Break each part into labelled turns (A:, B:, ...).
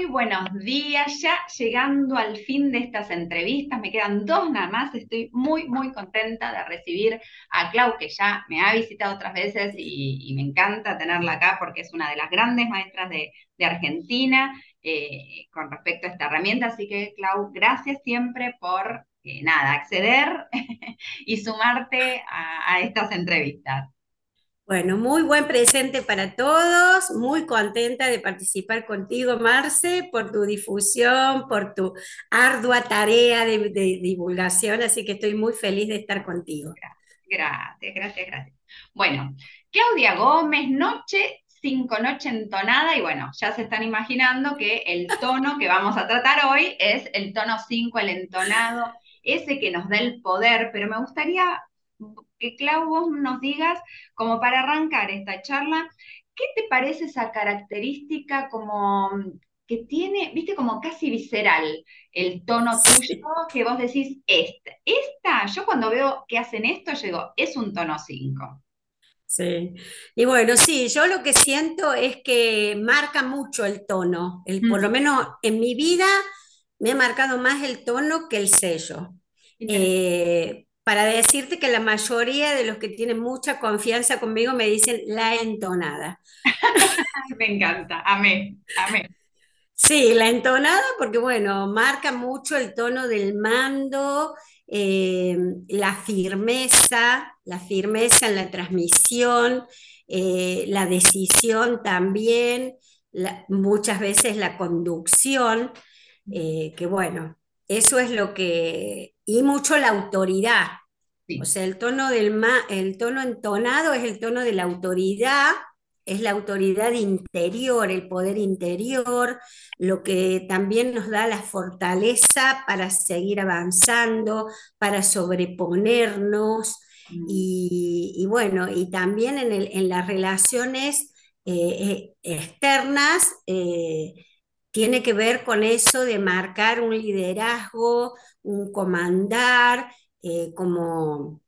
A: Muy buenos días, ya llegando al fin de estas entrevistas, me quedan dos nada más, estoy muy, muy contenta de recibir a Clau, que ya me ha visitado otras veces y, me encanta tenerla acá porque es una de las grandes maestras de, Argentina eh, con respecto a esta herramienta, así que Clau, gracias siempre por, eh, nada, acceder y sumarte a estas entrevistas.
B: Bueno, muy buen presente para todos, muy contenta de participar contigo, Marce, por tu difusión, por tu ardua tarea de, divulgación, así que estoy muy feliz de estar contigo.
A: Gracias, gracias, gracias. Bueno, Claudia Gómez, noche cinco noche entonada, y bueno, ya se están imaginando que el tono que vamos a tratar hoy es el tono 5, el entonado, ese que nos da el poder, pero me gustaría que Clau vos nos digas, como para arrancar esta charla, ¿qué te parece esa característica como que tiene, viste, como casi visceral el tono tuyo, que vos decís, esta, esta, yo cuando veo que hacen esto, yo digo, es un tono 5.
B: Sí, y bueno, sí, yo lo que siento es que marca mucho el tono, el, por lo mm. menos en mi vida me ha marcado más el tono que el sello para decirte que la mayoría de los que tienen mucha confianza conmigo me dicen la entonada.
A: me encanta, amén, amén.
B: Sí, la entonada porque bueno, marca mucho el tono del mando, eh, la firmeza, la firmeza en la transmisión, eh, la decisión también, muchas veces la conducción, eh, que bueno, eso es lo que, y mucho la autoridad, o sea, el tono, del el tono entonado es el tono de la autoridad, es la autoridad interior, el poder interior, lo que también nos da la fortaleza para seguir avanzando, para sobreponernos. Mm. Y, bueno, y también en, las relaciones eh, eh, externas eh, tiene que ver con eso de marcar un liderazgo, un comandar, eh, como,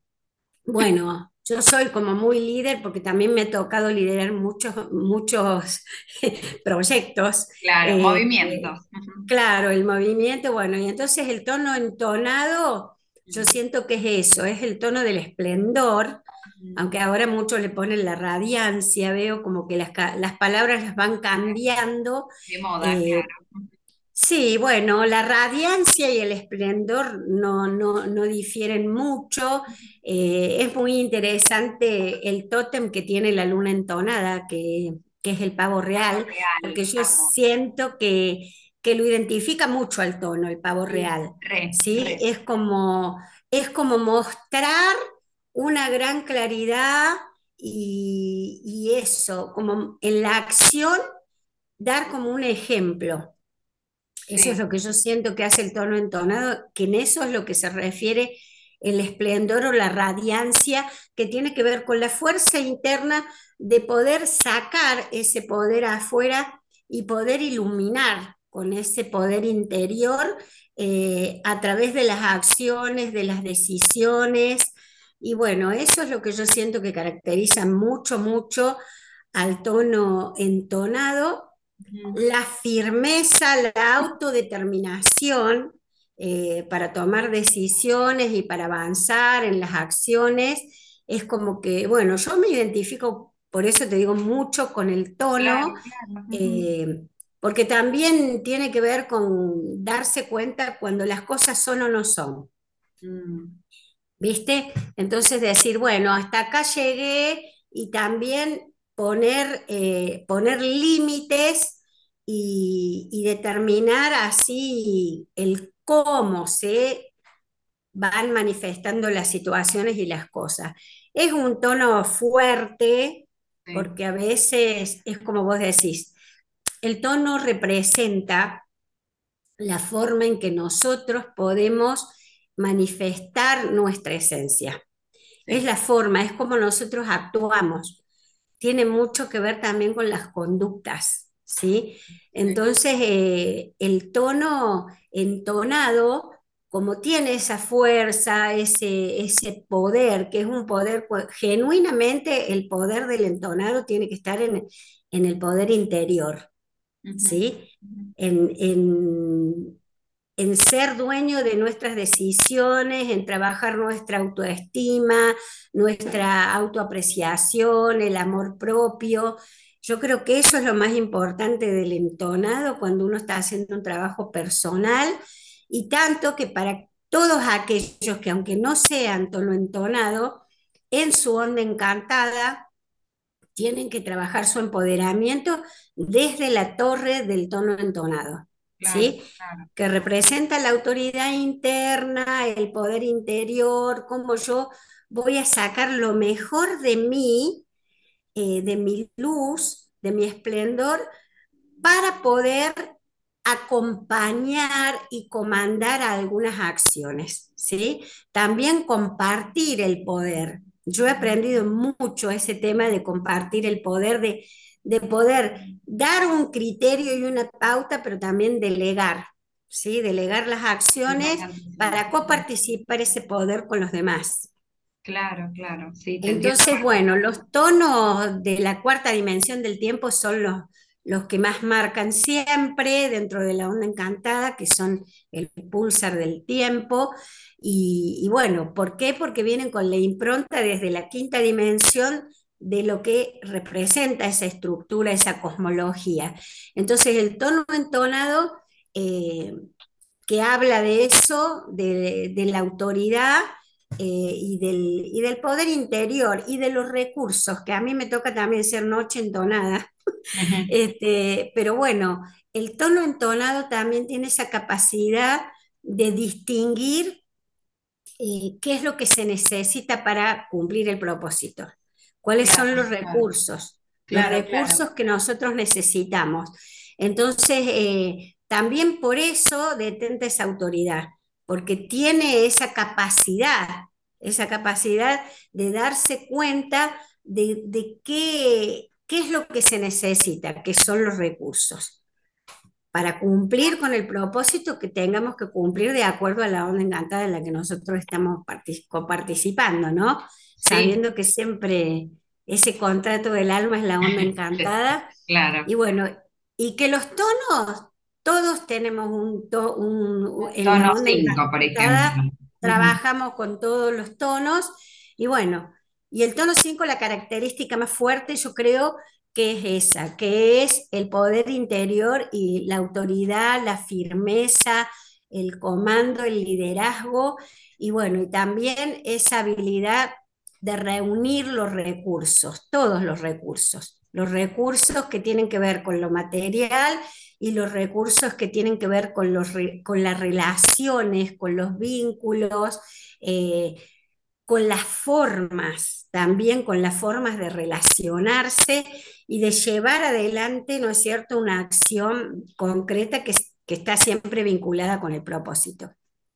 B: bueno, yo soy como muy líder porque también me ha tocado liderar muchos, muchos proyectos.
A: Claro, eh, movimientos.
B: Claro, el movimiento, bueno, y entonces el tono entonado, yo siento que es eso, es el tono del esplendor, aunque ahora muchos le ponen la radiancia, veo como que las, las palabras las van cambiando.
A: De moda, eh, claro.
B: Sí, bueno, la radiancia y el esplendor no, no, difieren mucho. Eh, es muy interesante el tótem que tiene la luna entonada, que, es el pavo real, porque yo siento que, lo identifica mucho al tono, el pavo real. ¿sí? Es, como, es como mostrar una gran claridad y, y eso, como en la acción, dar como un ejemplo. Eso es lo que yo siento que hace el tono entonado, que en eso es lo que se refiere el esplendor o la radiancia, que tiene que ver con la fuerza interna de poder sacar ese poder afuera y poder iluminar con ese poder interior eh, a través de las acciones, de las decisiones. Y bueno, eso es lo que yo siento que caracteriza mucho, mucho al tono entonado la firmeza, la autodeterminación eh, para tomar decisiones y para avanzar en las acciones, es como que, bueno, yo me identifico, por eso te digo mucho con el tono, eh, porque también tiene que ver con darse cuenta cuando las cosas son o no son. Mm. ¿Viste? Entonces decir, bueno, hasta acá llegué y también poner, eh, poner límites y, determinar así el cómo se van manifestando las situaciones y las cosas. Es un tono fuerte, porque a veces es como vos decís, el tono representa la forma en que nosotros podemos manifestar nuestra esencia. Es la forma, es como nosotros actuamos. Tiene mucho que ver también con las conductas. ¿sí? Entonces, eh, el tono entonado, como tiene esa fuerza, ese, ese poder, que es un poder, genuinamente el poder del entonado tiene que estar en, el poder interior. ¿sí? En, en- en ser dueño de nuestras decisiones, en trabajar nuestra autoestima, nuestra autoapreciación, el amor propio. Yo creo que eso es lo más importante del entonado cuando uno está haciendo un trabajo personal y tanto que para todos aquellos que aunque no sean tono entonado, en su onda encantada tienen que trabajar su empoderamiento desde la torre del tono entonado,
A: Claro,
B: ¿sí?
A: claro.
B: Que representa la autoridad interna, el poder interior, cómo yo voy a sacar lo mejor de mí, eh, de mi luz, de mi esplendor, para poder acompañar y comandar algunas acciones, ¿sí? También compartir el poder. Yo he aprendido mucho ese tema de compartir el poder, de, de poder dar un criterio y una pauta, pero también delegar, ¿sí? Delegar las acciones para coparticipar ese poder con los demás.
A: Claro, claro. Sí, entiendo
B: Entonces, bueno, los tonos de la cuarta dimensión del tiempo son los, los que más marcan siempre dentro de la onda encantada, que son el pulsar del tiempo. Y, y bueno, ¿por qué? Porque vienen con la impronta desde la quinta dimensión de lo que representa esa estructura, esa cosmología. Entonces, el tono entonado eh, que habla de eso, de, de la autoridad eh, y, del, y, del, poder interior y de los recursos, que a mí me toca también ser noche entonada. Este, pero bueno, el tono entonado también tiene esa capacidad de distinguir eh, qué es lo que se necesita para cumplir el propósito, cuáles son los
A: claro,
B: recursos, los
A: claro.
B: recursos que nosotros necesitamos. Entonces, eh, también por eso detenta esa autoridad, porque tiene esa capacidad, esa capacidad de darse cuenta de, de qué, qué es lo que se necesita, que son los recursos para cumplir con el propósito que tengamos que cumplir de acuerdo a la onda encantada en la que nosotros estamos partic- coparticipando, ¿no?
A: Sí,
B: Sabiendo que siempre ese contrato del alma es la onda encantada.
A: claro.
B: y bueno, y que los tonos, todos tenemos un, to- un- en
A: Tono
B: onda
A: 5, por ejemplo.
B: trabajamos con todos los tonos. Y bueno, y el tono 5 la característica más fuerte, yo creo que es esa, que es el poder interior y la autoridad, la firmeza, el comando, el liderazgo. Y bueno, y también esa habilidad de reunir los recursos, todos los recursos, los recursos que tienen que ver con lo material y los recursos que tienen que ver con, los, con las relaciones, con los vínculos, eh, con las formas, también con las formas de relacionarse y de llevar adelante, ¿no es cierto?, una acción concreta que, que está siempre vinculada con el propósito.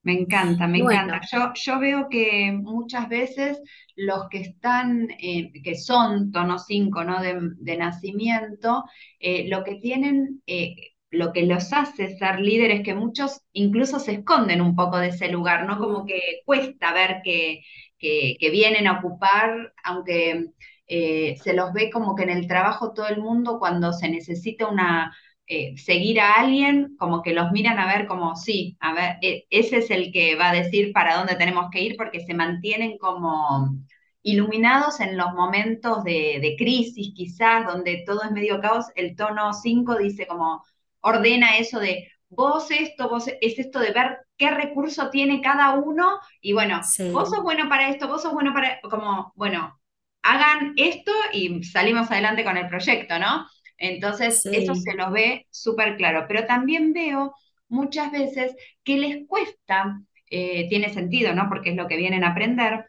A: Me encanta, me encanta. Yo, yo veo que muchas veces los que están, eh, que son tono 5, ¿no? De, de nacimiento, eh, lo que tienen, eh, lo que los hace ser líderes, que muchos incluso se esconden un poco de ese lugar, ¿no? Como
B: mm,
A: que cuesta ver que, que, que vienen a ocupar, aunque se los ve como que en el trabajo todo el mundo, cuando se necesita una eh, seguir a alguien, como que los miran a ver como, sí, a ver, eh, ese es el que va a decir para dónde tenemos que ir porque se mantienen como iluminados en los momentos de, de crisis quizás, donde todo es medio caos, el tono 5 dice como, ordena eso de vos esto, vos es esto de ver qué recurso tiene cada uno y bueno, vos sos bueno para esto, vos sos bueno para, como, bueno, hagan esto y salimos adelante con el proyecto, ¿no? Entonces, eso se
B: sí.
A: lo ve súper claro, pero también veo muchas veces que les cuesta, eh, tiene sentido, ¿no? Porque es lo que vienen a aprender,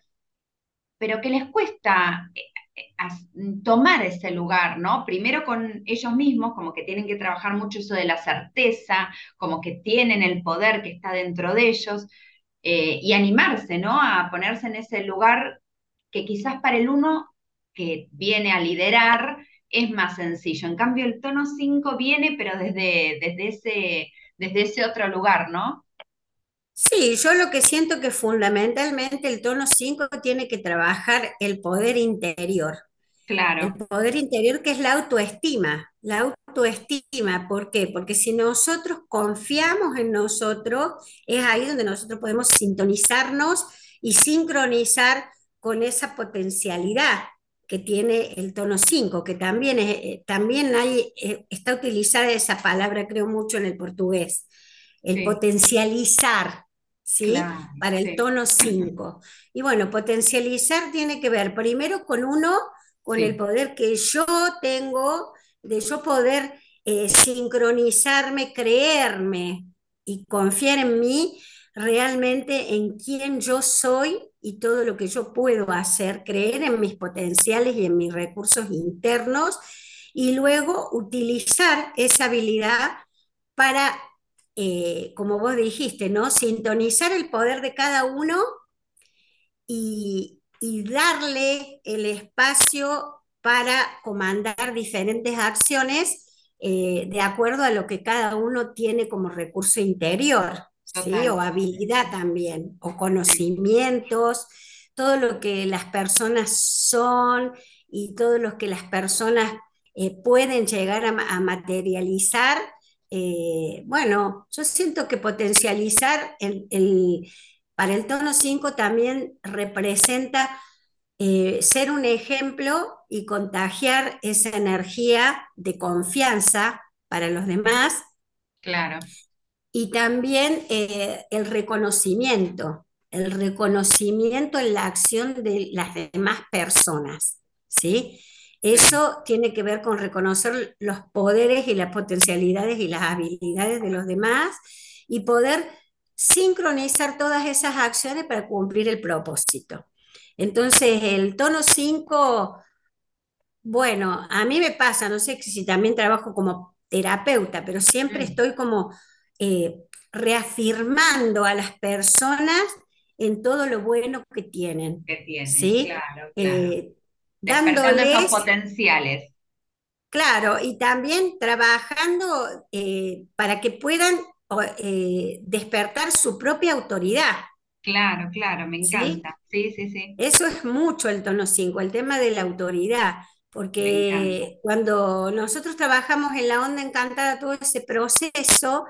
A: pero que les cuesta eh, eh, tomar ese lugar, ¿no? Primero con ellos mismos, como que tienen que trabajar mucho eso de la certeza, como que tienen el poder que está dentro de ellos, eh, y animarse, ¿no? A ponerse en ese lugar que quizás para el uno que viene a liderar es más sencillo. En cambio, el tono 5 viene, pero desde, desde ese, desde ese otro lugar, ¿no?
B: Sí, yo lo que siento que fundamentalmente el tono 5 tiene que trabajar el poder interior.
A: claro,
B: El poder interior que es la autoestima. La autoestima, ¿por qué? Porque si nosotros confiamos en nosotros, es ahí donde nosotros podemos sintonizarnos y sincronizar con esa potencialidad que tiene el tono 5, que también, es, eh, también hay, eh, está utilizada esa palabra, creo mucho en el portugués, el
A: sí,
B: potencializar, ¿sí?
A: claro,
B: Para el
A: sí,
B: tono 5. Y bueno, potencializar tiene que ver primero con uno, con el poder que yo tengo de yo poder eh, sincronizarme, creerme y confiar en mí realmente en quién yo soy y todo lo que yo puedo hacer, creer en mis potenciales y en mis recursos internos y luego utilizar esa habilidad para, eh, como vos dijiste, ¿no? Sintonizar el poder de cada uno y, y darle el espacio para comandar diferentes acciones eh, de acuerdo a lo que cada uno tiene como recurso interior, ¿sí? O habilidad también, o conocimientos, todo lo que las personas son y todo lo que las personas eh, pueden llegar a, a materializar. eh, bueno, yo siento que potencializar el, el- para el tono 5 también representa eh, ser un ejemplo y contagiar esa energía de confianza para los demás
A: claro,
B: y también eh, el reconocimiento, el reconocimiento en la acción de las demás personas, ¿sí? Eso tiene que ver con reconocer los poderes y las potencialidades y las habilidades de los demás y poder sincronizar todas esas acciones para cumplir el propósito. Entonces, el tono 5 bueno, a mí me pasa, no sé si también trabajo como terapeuta, pero siempre
A: mm,
B: estoy como eh, reafirmando a las personas en todo lo bueno que tienen,
A: que tienen,
B: ¿sí?
A: claro, claro,
B: Eh,
A: esos potenciales,
B: claro, y también trabajando eh, para que puedan eh, despertar su propia autoridad,
A: claro, claro, me
B: ¿sí?
A: encanta, sí, sí, sí,
B: Eso es mucho el tono 5, el tema de la autoridad, porque cuando nosotros trabajamos en la onda encantada, todo ese proceso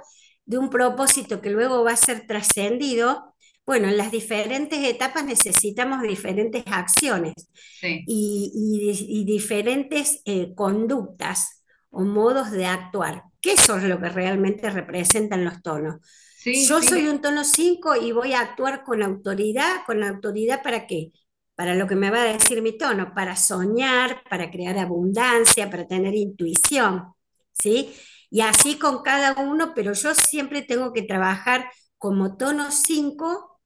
B: de un propósito que luego va a ser trascendido, bueno, en las diferentes etapas necesitamos diferentes acciones
A: sí,
B: y, y- y diferentes eh, conductas o modos de actuar, que eso es lo que realmente representan los tonos.
A: sí,
B: Yo soy un tono 5 y voy a actuar con autoridad. ¿Con autoridad para qué? Para lo que me va a decir mi tono, para soñar, para crear abundancia, para tener intuición, ¿sí? Y así con cada uno, pero yo siempre tengo que trabajar como tono 5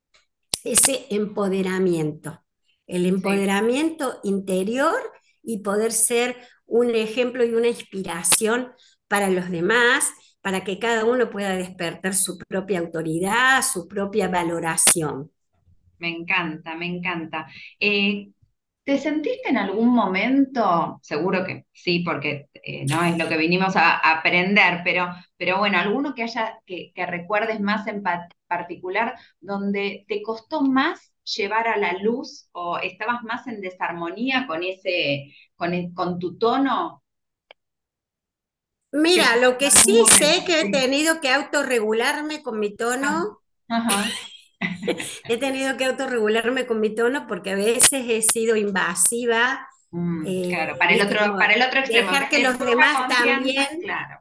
B: ese empoderamiento, el
A: sí.
B: empoderamiento interior y poder ser un ejemplo y una inspiración para los demás, para que cada uno pueda despertar su propia autoridad, su propia valoración.
A: Me encanta, me encanta. Eh, ¿te sentiste en algún momento, seguro que sí, porque eh, no es lo que vinimos a, a aprender, pero, pero bueno, alguno que haya, que, que recuerdes más en pa- particular, donde te costó más llevar a la luz o estabas más en desarmonía con ese, con, el- con tu tono? ¿Te
B: Mira, lo que sí sé que he tenido que autorregularme con mi tono,
A: Ajá.
B: He tenido que autorregularme con mi tono porque a veces he sido invasiva,
A: Mm, claro,
B: eh,
A: para el otro, para el otro extremo,
B: dejar que
A: de
B: los demás también
A: claro.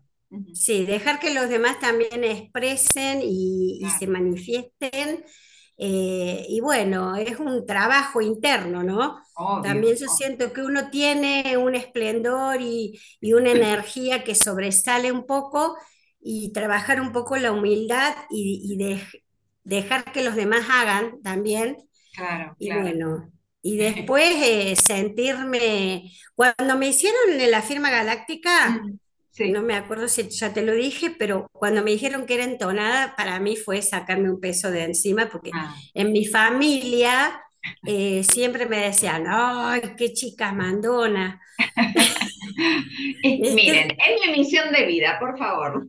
B: Sí, dejar que los demás también expresen y, y se
A: Claro,
B: manifiesten. eh, y bueno, es un trabajo interno, ¿no?
A: obvio.
B: También yo siento que uno tiene un esplendor y, y una energía que sobresale un poco y trabajar un poco la humildad y, y dej- dejar que los demás hagan también.
A: Claro,
B: Y
A: claro.
B: bueno, y después eh, sentirme, cuando me hicieron la firma galáctica, no me acuerdo si ya te lo dije, pero cuando me dijeron que era entonada, para mí fue sacarme un peso de encima, porque
A: Ah.
B: en mi familia eh, siempre me decían, ¡ay, qué chica mandona!
A: Miren, es mi misión de vida, por favor.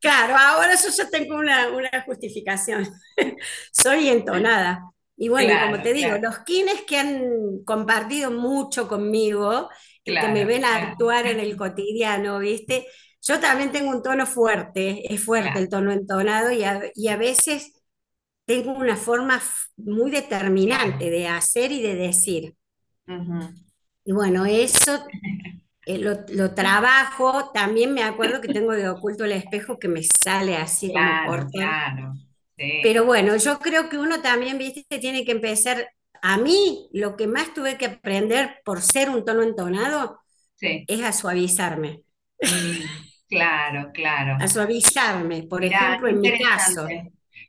B: Claro, ahora yo ya tengo una, una justificación. Soy entonada. Y bueno, como
A: Claro,
B: te digo,
A: claro.
B: los kines que han compartido mucho conmigo que me
A: claro,
B: ven
A: claro,
B: actuar en el cotidiano, ¿viste? Yo también tengo un tono fuerte, es fuerte
A: claro,
B: el tono entonado y a, y a veces tengo una forma muy
A: claro.
B: determinante de hacer y de decir. Y bueno, eso eh, lo, lo trabajo. También me acuerdo que tengo de oculto el espejo que me sale así como
A: Claro,
B: cortar.
A: claro. Sí,
B: Pero bueno, yo creo que uno también, viste, tiene que empezar. A mí, lo que más tuve que aprender por ser un tono entonado
A: sí.
B: es a suavizarme.
A: Mm, claro, claro.
B: A suavizarme, por
A: Mirá,
B: ejemplo, en mi caso.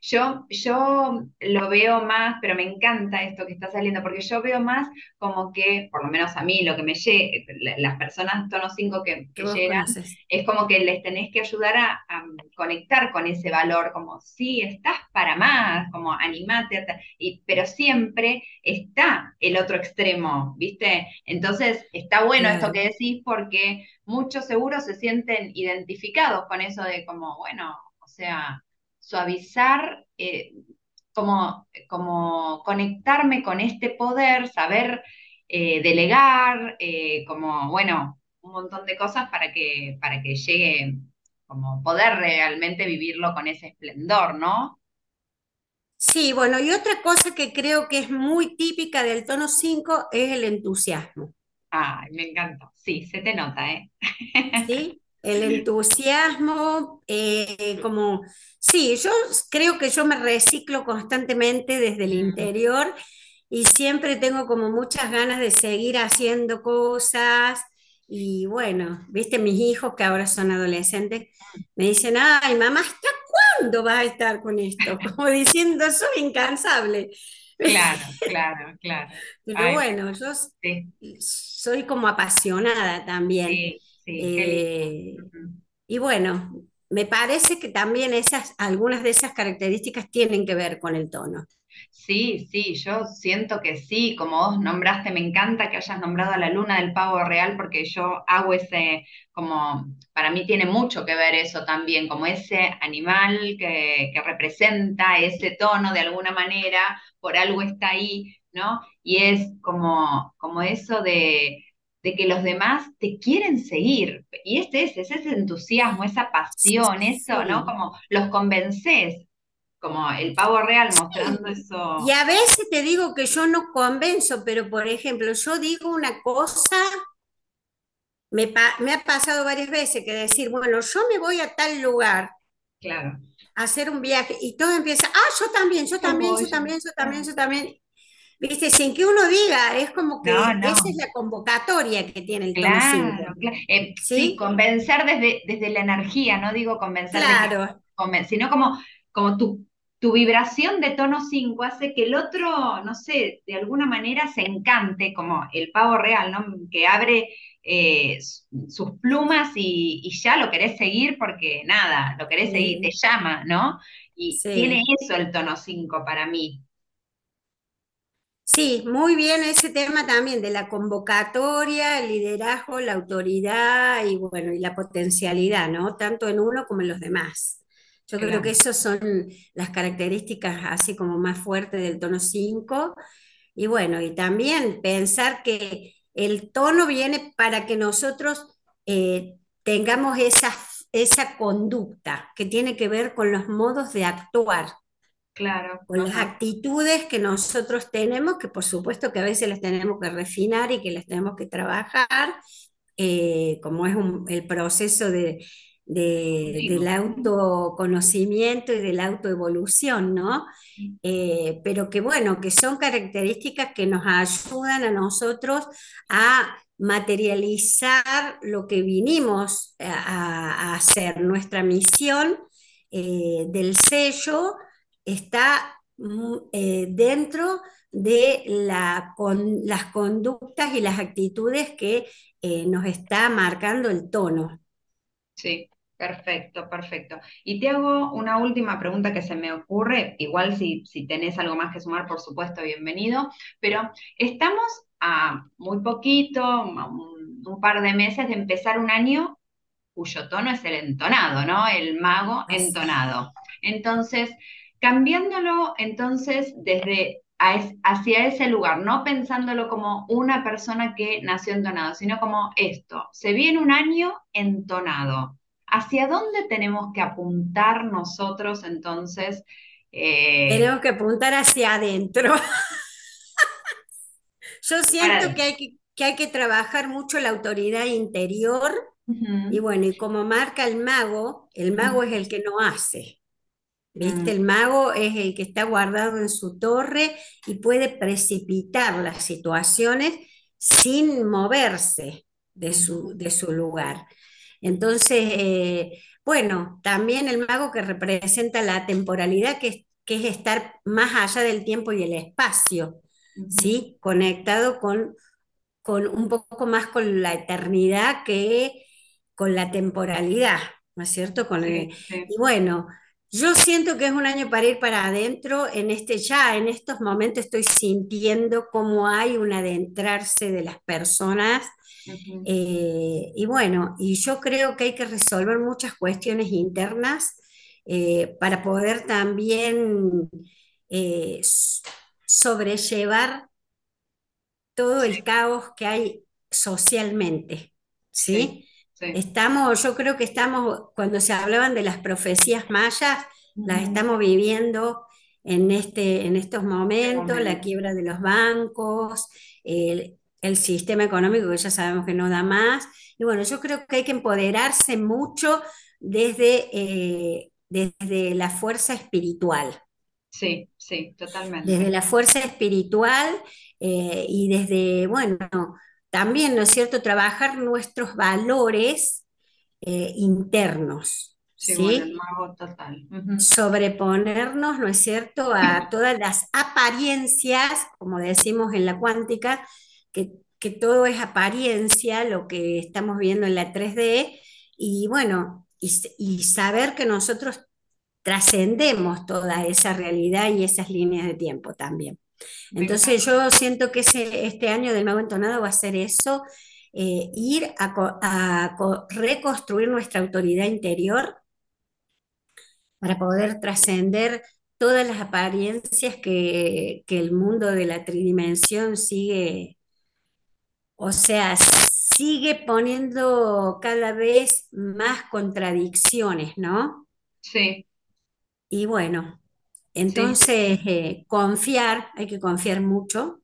A: Yo, yo lo veo más, pero me encanta esto que está saliendo, porque yo veo más como que, por lo menos a mí, lo que me llega, las personas tono 5 que,
B: que
A: llegan,
B: conoces.
A: es como que les tenés que ayudar a, a conectar con ese valor, como, sí, estás para más, como animate, y, pero siempre está el otro extremo, ¿viste? Entonces, está bueno esto que decís porque muchos seguro se sienten identificados con eso de como, bueno, o sea, suavizar, eh, como, como conectarme con este poder, saber eh, delegar, eh, como, bueno, un montón de cosas para que, para que llegue, como poder realmente vivirlo con ese esplendor, ¿no?
B: Sí, bueno, y otra cosa que creo que es muy típica del tono 5 es el entusiasmo.
A: Ay, me encanta. Sí, se te nota, ¿eh?
B: ¿sí? El entusiasmo, eh, como, sí, yo creo que yo me reciclo constantemente desde el
A: Mm,
B: interior y siempre tengo como muchas ganas de seguir haciendo cosas y bueno, viste, mis hijos que ahora son adolescentes me dicen, ay, mamá, ¿hasta cuándo vas a estar con esto? Como diciendo, soy incansable.
A: claro, claro, claro.
B: Pero
A: Ay,
B: bueno, yo
A: sí,
B: soy como apasionada también.
A: sí, sí.
B: Eh, y bueno, me parece que también esas, algunas de esas características tienen que ver con el tono.
A: Sí, sí, yo siento que sí, como vos nombraste, me encanta que hayas nombrado a la luna del pavo real porque yo hago ese, como, para mí tiene mucho que ver eso también, como ese animal que, que representa ese tono de alguna manera, por algo está ahí, ¿no? Y es como, como eso de, de que los demás te quieren seguir. Y este es, es ese entusiasmo, esa pasión, eso, ¿no? Como los convences como el pavo real mostrando
B: sí. Y
A: eso,
B: a veces te digo que yo no convenzo, pero por ejemplo, yo digo una cosa, me, pa- me ha pasado varias veces que decir, bueno, yo me voy a tal lugar
A: claro.
B: a hacer un viaje y todo empieza, ah, yo también, yo también, yo también, yo también, yo también. Viste, sin que uno diga, es como
A: No,
B: que esa es la convocatoria que tiene el tono 5,
A: claro, claro. Eh, sí,
B: ¿sí?
A: convencer desde, desde la energía, no digo convencer
B: Claro,
A: sino como, como tu, tu vibración de tono 5 hace que el otro, no sé, de alguna manera se encante, como el pavo real, ¿no? Que abre eh, sus plumas y, y ya lo querés seguir porque nada, lo querés seguir, te llama, ¿no? Y tiene eso el tono 5 para mí.
B: Sí, muy bien ese tema también de la convocatoria, el liderazgo, la autoridad y bueno, y la potencialidad, ¿no? Tanto en uno como en los demás. Yo creo que esas son las características así como más fuertes del tono 5. Y bueno, y también pensar que el tono viene para que nosotros eh, tengamos esa, esa conducta que tiene que ver con los modos de actuar
A: claro,
B: con las actitudes que nosotros tenemos, que por supuesto que a veces las tenemos que refinar y que las tenemos que trabajar, eh, como es un- el proceso de, de- del autoconocimiento y de la autoevolución, ¿no? Eh, pero que bueno, que son características que nos ayudan a nosotros a materializar lo que vinimos a, a hacer. Nuestra misión eh, del sello está eh, dentro de la, con, las conductas y las actitudes que eh, nos está marcando el tono.
A: Sí, perfecto, perfecto. Y te hago una última pregunta que se me ocurre, igual si, si tenés algo más que sumar, por supuesto, bienvenido, pero estamos a muy poquito, a un, un par de meses de empezar un año cuyo tono es el entonado, ¿no? El mago entonado. Entonces, cambiándolo entonces desde hacia ese lugar, no pensándolo como una persona que nació entonado, sino como esto, se viene un año entonado. ¿Hacia dónde tenemos que apuntar nosotros entonces?
B: Eh, tenemos que apuntar hacia adentro. Yo siento que hay que, que hay que trabajar mucho la autoridad interior y bueno, y como marca el mago, el mago es el que no hace. ¿Viste? El mago es el que está guardado en su torre y puede precipitar las situaciones sin moverse de su, de su lugar. Entonces, eh, bueno, también el mago que representa la temporalidad, que, que, es estar más allá del tiempo y el espacio, ¿sí? Conectado con, con un poco más con la eternidad que con la temporalidad, ¿no es cierto? Con Y bueno, yo siento que es un año para ir para adentro, en este ya, en estos momentos estoy sintiendo cómo hay un adentrarse de las personas. Eh, y bueno, y yo creo que hay que resolver muchas cuestiones internas eh, para poder también eh, sobrellevar todo el caos que hay socialmente. ¿sí? Estamos, yo creo que estamos, cuando se hablaban de las profecías mayas, las estamos viviendo en, este, en estos momentos, la quiebra de los bancos, el, sistema económico que ya sabemos que no da más. Y bueno, yo creo que hay que empoderarse mucho desde, eh, desde la fuerza espiritual.
A: Sí, sí, totalmente.
B: Desde la fuerza espiritual eh, y desde, bueno, también, ¿no es cierto?, trabajar nuestros valores eh, internos. Sí, total. Sobreponernos, ¿no es cierto?, a todas las apariencias, como decimos en la cuántica, que, todo es apariencia, lo que estamos viendo en la 3D, y bueno, y saber que nosotros trascendemos toda esa realidad y esas líneas de tiempo también. Entonces yo siento que este año del nuevo entonado va a ser eso, eh, ir a, reconstruir nuestra autoridad interior para poder trascender todas las apariencias que, el mundo de la tridimensión sigue, o sea, sigue poniendo cada vez más contradicciones, ¿no?
A: Sí.
B: Y bueno, entonces, eh, confiar, hay que confiar mucho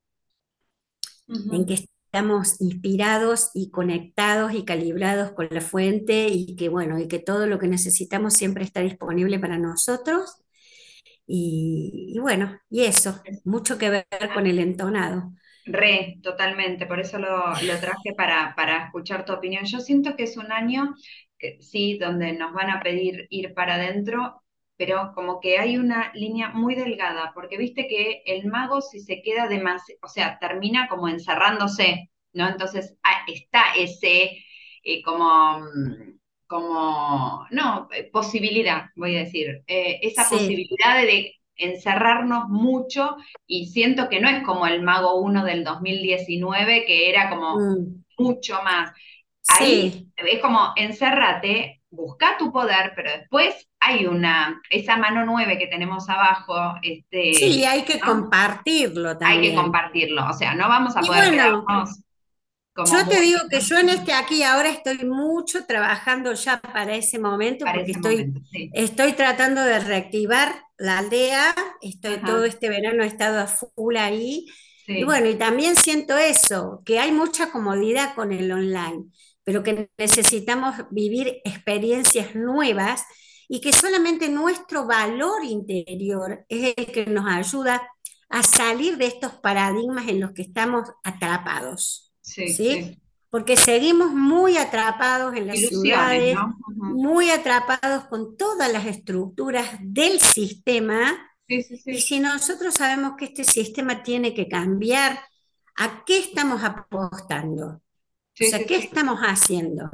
B: en que estamos inspirados y conectados y calibrados con la fuente y que, bueno, y que todo lo que necesitamos siempre está disponible para nosotros. Y, bueno, y eso, mucho que ver con el entonado.
A: Re, totalmente, por eso lo, traje para, para, escuchar tu opinión. Yo siento que es un año, que, sí, donde nos van a pedir ir para adentro, pero como que hay una línea muy delgada, porque viste que el mago si se queda demasiado, o sea, termina como encerrándose, ¿no? Entonces ah, está ese eh, como, mm, como, no, eh, posibilidad, voy a decir, eh, esa posibilidad de, encerrarnos mucho y siento que no es como el mago 1 del 2019, que era como mm. mucho más. Ahí es como encérrate, busca tu poder, pero después hay una, esa mano nueve que tenemos abajo. Este,
B: sí, hay que compartirlo también.
A: Hay que compartirlo, o sea, no vamos a poder
B: yo te digo que yo en este aquí ahora estoy mucho trabajando ya para ese momento, porque estoy, estoy tratando de reactivar la aldea, estoy todo este verano he estado a full ahí. Y bueno, y también siento eso, que hay mucha comodidad con el online, pero que necesitamos vivir experiencias nuevas y que solamente nuestro valor interior es el que nos ayuda a salir de estos paradigmas en los que estamos atrapados. Sí, Porque seguimos muy atrapados en las ciudades, muy atrapados con todas las estructuras del sistema. y si nosotros sabemos que este sistema tiene que cambiar, ¿a qué estamos apostando? O sea, ¿qué estamos haciendo?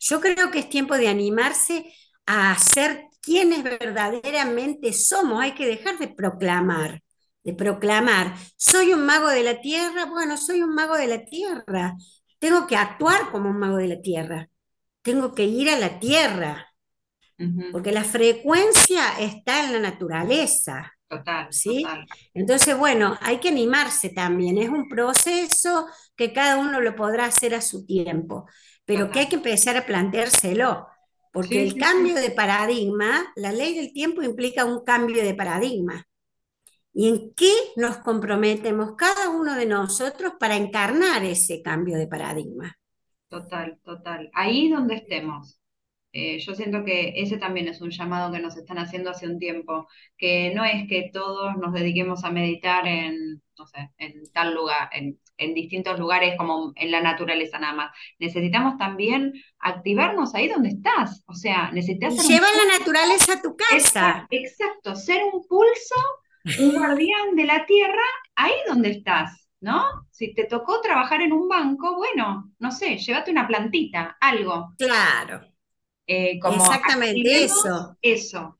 B: Yo creo que es tiempo de animarse a ser quienes verdaderamente somos. Hay que dejar de proclamar, de proclamar, soy un mago de la tierra, bueno, soy un mago de la tierra. Tengo que actuar como un mago de la tierra. Tengo que ir a la tierra. Porque la frecuencia está en la naturaleza.
A: Total,
B: ¿sí?
A: total.
B: Entonces, bueno, hay que animarse también. Es un proceso que cada uno lo podrá hacer a su tiempo, pero que hay que empezar a planteárselo, porque
A: Sí,
B: el
A: sí, sí,
B: cambio de paradigma, la ley del tiempo implica un cambio de paradigma. ¿Y en qué nos comprometemos cada uno de nosotros para encarnar ese cambio de paradigma?
A: total, total. Ahí donde estemos. Eh, yo siento que ese también es un llamado que nos están haciendo hace un tiempo, que no es que todos nos dediquemos a meditar en, no sé, en tal lugar, en, en distintos lugares como en la naturaleza nada más. Necesitamos también activarnos ahí donde estás. O sea, necesitas un
B: lleva la naturaleza a tu
A: Exacto,
B: casa.
A: exacto, ser un pulso, un guardián de la tierra, ahí donde estás, ¿no? Si te tocó trabajar en un banco, bueno, no sé, llévate una plantita, algo,
B: Claro,
A: eh, como
B: exactamente eso.
A: eso,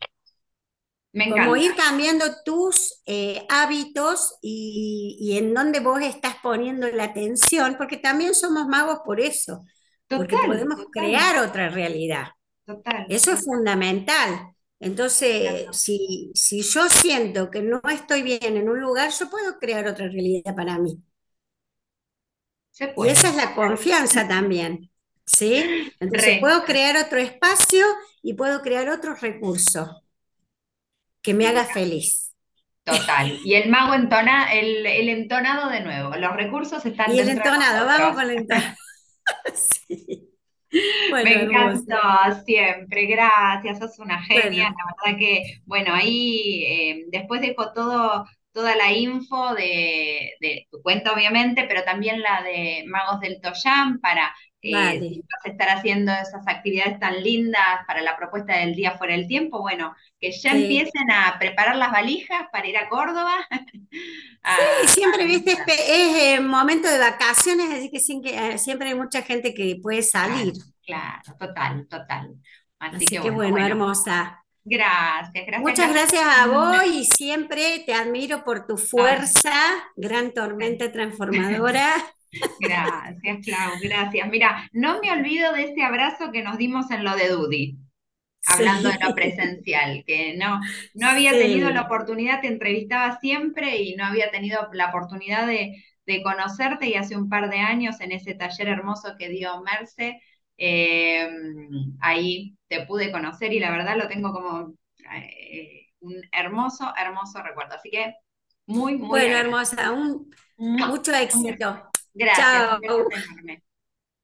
A: me
B: Como
A: encanta,
B: ir cambiando tus eh, hábitos y, y en dónde vos estás poniendo la atención, porque también somos magos por eso, porque
A: total,
B: podemos
A: total,
B: crear otra realidad.
A: total,
B: Eso es fundamental.
A: me
B: Entonces, si, si yo siento que no estoy bien en un lugar, yo puedo crear otra realidad para mí. Y esa es la confianza también, ¿sí? Entonces,
A: re,
B: puedo crear otro espacio y puedo crear otro recurso que me haga feliz.
A: total. Y el mago entona, el, el entonado de nuevo, los recursos están
B: Y el
A: de
B: entonado, vamos con el entonado. Sí.
A: Me
B: Bueno,
A: encantó
B: hermosa.
A: siempre, gracias, sos una genia.
B: Bueno,
A: La verdad que, bueno, ahí eh, después dejo todo, toda la info de, de tu cuenta, obviamente, pero también la de Magos del Toyán para eh, si
B: vale.
A: vas a estar haciendo esas actividades tan lindas para la propuesta del Día Fuera del Tiempo, bueno, que ya
B: Sí.
A: empiecen a preparar las valijas para ir a Córdoba
B: Sí,
A: a
B: siempre, viste, es, es, eh, momento de vacaciones, así que, sin que eh, siempre hay mucha gente que puede salir.
A: Claro, claro, total, total. Así que
B: Así que
A: bueno,
B: bueno,
A: bueno.
B: hermosa.
A: Gracias, gracias,
B: Muchas
A: gracias.
B: gracias a vos y siempre te admiro por tu
A: Ay,
B: fuerza, gran tormenta transformadora.
A: gracias, Clau, gracias. Mira, no me olvido de ese abrazo que nos dimos en lo de Dudy, hablando de lo presencial, que no, no había tenido la oportunidad, te entrevistaba siempre y no había tenido la oportunidad de, de conocerte y hace un par de años en ese taller hermoso que dio Merce, eh, ahí te pude conocer y la verdad lo tengo como eh, un hermoso, hermoso recuerdo. Así que muy, muy
B: Bueno, hermosa, un, mucho éxito.
A: Gracias,
B: Chao.